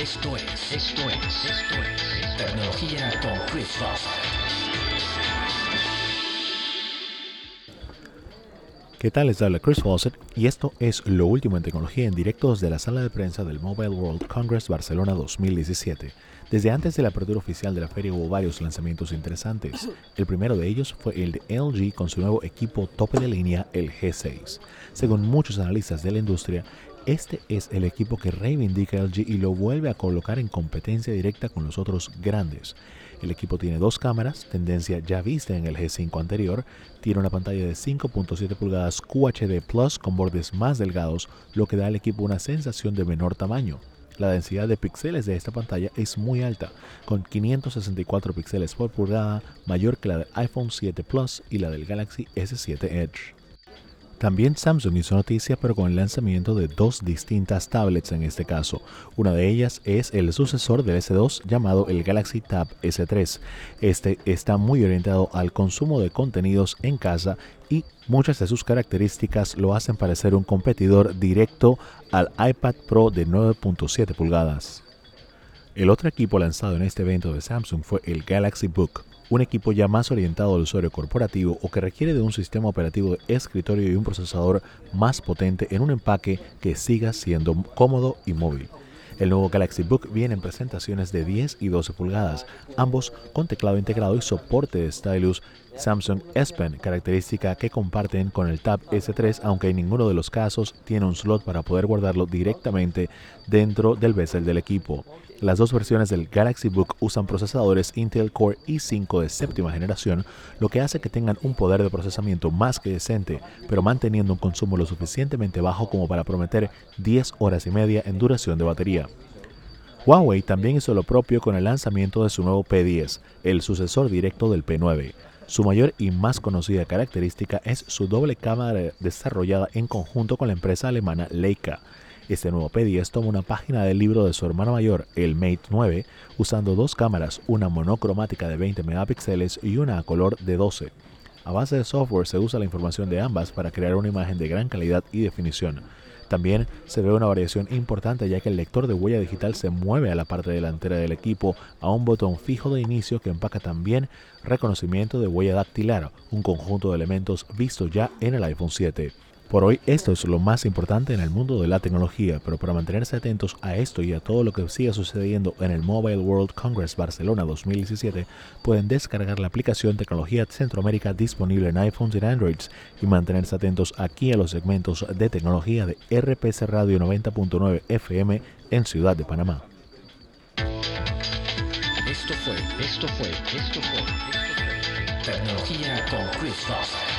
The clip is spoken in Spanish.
Esto es, esto es, esto es Tecnología con Chris Foster. ¿Qué tal? Les habla Chris Fawcett y esto es lo último en tecnología en directo desde la sala de prensa del Mobile World Congress Barcelona 2017. Desde antes de la apertura oficial de la feria hubo varios lanzamientos interesantes. El primero de ellos fue el de LG con su nuevo equipo tope de línea, el G6. Según muchos analistas de la industria, este es el equipo que reivindica LG y lo vuelve a colocar en competencia directa con los otros grandes. El equipo tiene dos cámaras, tendencia ya vista en el G5 anterior, tiene una pantalla de 5.7 pulgadas QHD Plus con bordes más delgados, lo que da al equipo una sensación de menor tamaño. La densidad de píxeles de esta pantalla es muy alta, con 564 píxeles por pulgada, mayor que la del iPhone 7 Plus y la del Galaxy S7 Edge. También Samsung hizo noticia pero con el lanzamiento de dos distintas tablets en este caso. Una de ellas es el sucesor del S2 llamado el Galaxy Tab S3. Este está muy orientado al consumo de contenidos en casa y muchas de sus características lo hacen parecer un competidor directo al iPad Pro de 9.7 pulgadas. El otro equipo lanzado en este evento de Samsung fue el Galaxy Book, un equipo ya más orientado al usuario corporativo o que requiere de un sistema operativo de escritorio y un procesador más potente en un empaque que siga siendo cómodo y móvil. El nuevo Galaxy Book viene en presentaciones de 10 y 12 pulgadas, ambos con teclado integrado y soporte de stylus Samsung S Pen, característica que comparten con el Tab S3, aunque en ninguno de los casos tiene un slot para poder guardarlo directamente dentro del bezel del equipo. Las dos versiones del Galaxy Book usan procesadores Intel Core i5 de séptima generación, lo que hace que tengan un poder de procesamiento más que decente, pero manteniendo un consumo lo suficientemente bajo como para prometer 10 horas y media en duración de batería. Huawei también hizo lo propio con el lanzamiento de su nuevo P10, el sucesor directo del P9. Su mayor y más conocida característica es su doble cámara desarrollada en conjunto con la empresa alemana Leica. Este nuevo P10 toma una página del libro de su hermano mayor, el Mate 9, usando dos cámaras, una monocromática de 20 megapíxeles y una a color de 12. A base de software se usa la información de ambas para crear una imagen de gran calidad y definición. También se ve una variación importante ya que el lector de huella digital se mueve a la parte delantera del equipo a un botón fijo de inicio que empaca también reconocimiento de huella dactilar, un conjunto de elementos visto ya en el iPhone 7. Por hoy esto es lo más importante en el mundo de la tecnología, pero para mantenerse atentos a esto y a todo lo que siga sucediendo en el Mobile World Congress Barcelona 2017, pueden descargar la aplicación Tecnología Centroamérica disponible en iPhones y Androids y mantenerse atentos aquí a los segmentos de tecnología de RPC Radio 90.9 FM en Ciudad de Panamá. Esto fue, esto fue, esto fue, esto fue Tecnología con Chris.